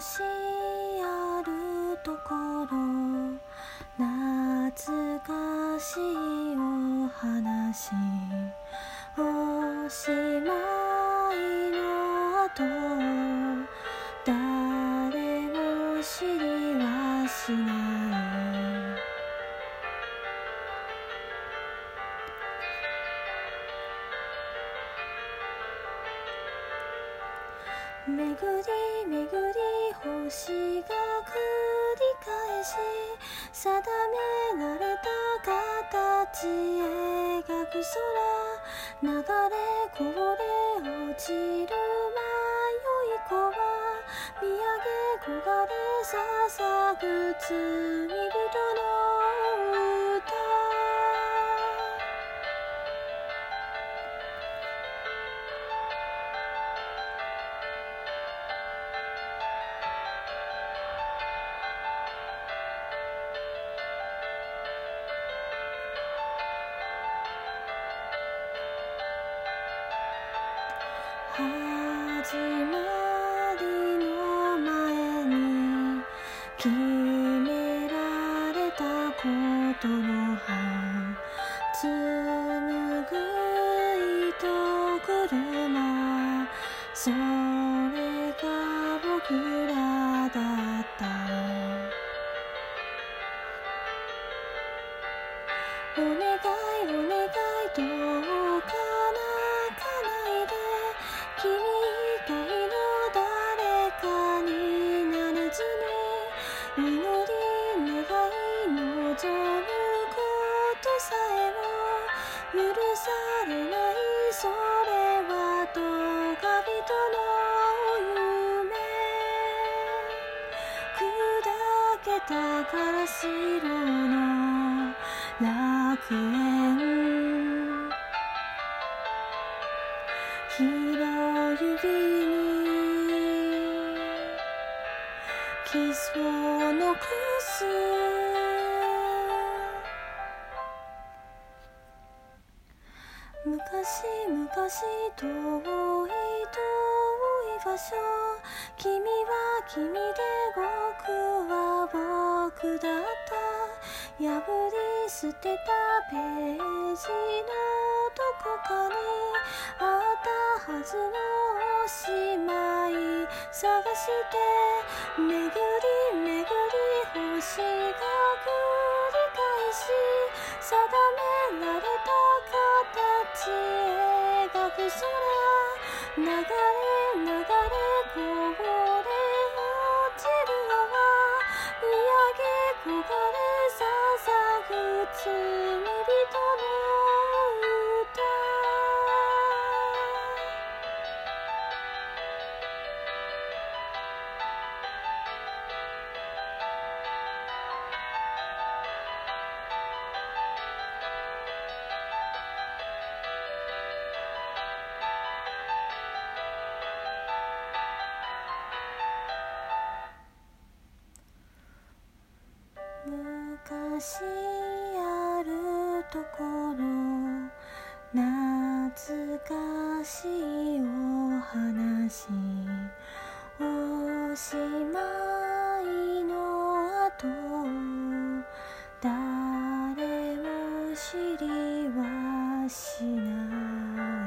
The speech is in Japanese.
しあるところ懐かしいお話おしまいの後誰も知りはしない。巡り巡り星が繰り返し定められた形描く空流れこぼれ落ちる迷い子は見上げ焦がれ捧ぐ罪人の始まりの前に決められたことの葉紡ぐ糸車それが僕らだったお願いお願いどうか許されないそれはどが人の夢砕けたガラス色の楽園。広い指にキスを残す昔昔遠い遠い場所君は君で僕は僕だった破り捨てたページのどこかにあったはずのおしまい。探して巡り巡り星が繰り返し。定められた空流れ流れこぼれ落ちるのは見上げ焦がれ捧ぐ罪人の昔あるところ懐かしいお話おしまいの後誰も知りはしない。